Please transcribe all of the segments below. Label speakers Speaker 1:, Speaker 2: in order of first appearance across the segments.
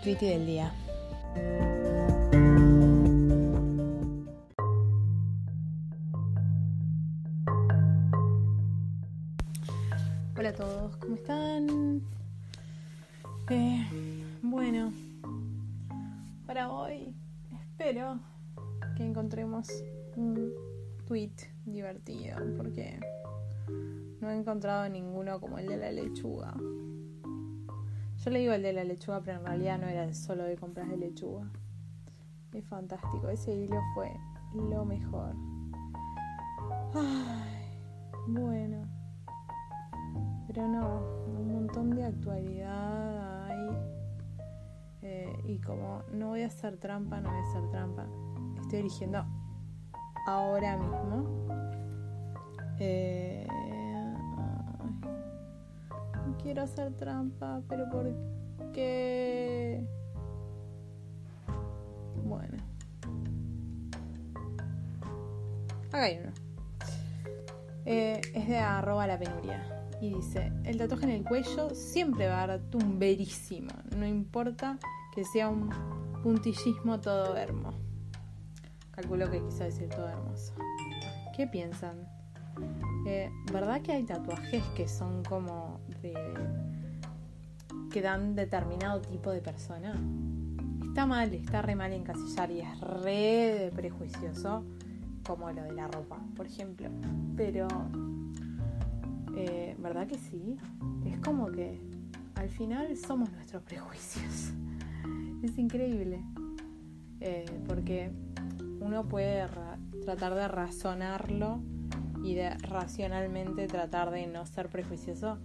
Speaker 1: Es el tweet del día. Hola a todos, ¿cómo están? Eh, bueno, para hoy espero que encontremos un tweet divertido porque no he encontrado ninguno como el de la lechuga. Yo le digo el de la lechuga, pero en realidad no era solo de compras de lechuga. Es fantástico, ese hilo fue lo mejor. Ay, bueno. Pero no, un montón de actualidad hay. Eh, y como no voy a hacer trampa, no voy a hacer trampa. Estoy eligiendo ahora mismo. Eh, quiero hacer trampa, pero ¿por qué? Bueno. Acá hay uno. Eh, es de arroba la penuria. Y dice, el tatuaje en el cuello siempre va a dar tumberísimo. No importa que sea un puntillismo todo hermoso. Calculo que quiso decir todo hermoso. ¿Qué piensan? ¿Verdad que hay tatuajes que son como de. que dan determinado tipo de persona? Está mal, está re mal encasillar y es re prejuicioso, como lo de la ropa, por ejemplo. Pero. Eh, ¿Verdad que sí? Es como que al final somos nuestros prejuicios. Es increíble. Eh, porque uno puede tratar de razonarlo y de racionalmente tratar de no ser prejuicioso,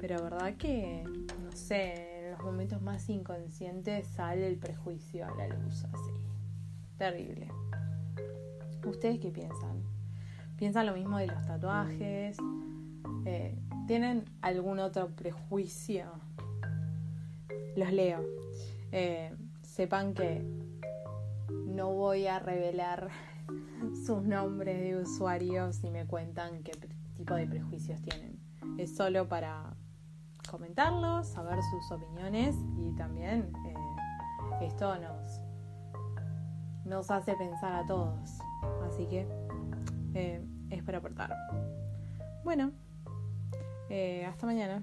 Speaker 1: pero verdad que, no sé, en los momentos más inconscientes sale el prejuicio a la luz, así. Terrible. ¿Ustedes qué piensan? ¿Piensan lo mismo de los tatuajes? Eh, ¿Tienen algún otro prejuicio? Los leo. Eh, sepan que no voy a revelar sus nombres de usuarios y me cuentan qué tipo de prejuicios tienen. Es solo para comentarlos, saber sus opiniones y también eh, esto nos, nos hace pensar a todos. Así que eh, es para aportar. Bueno, eh, hasta mañana.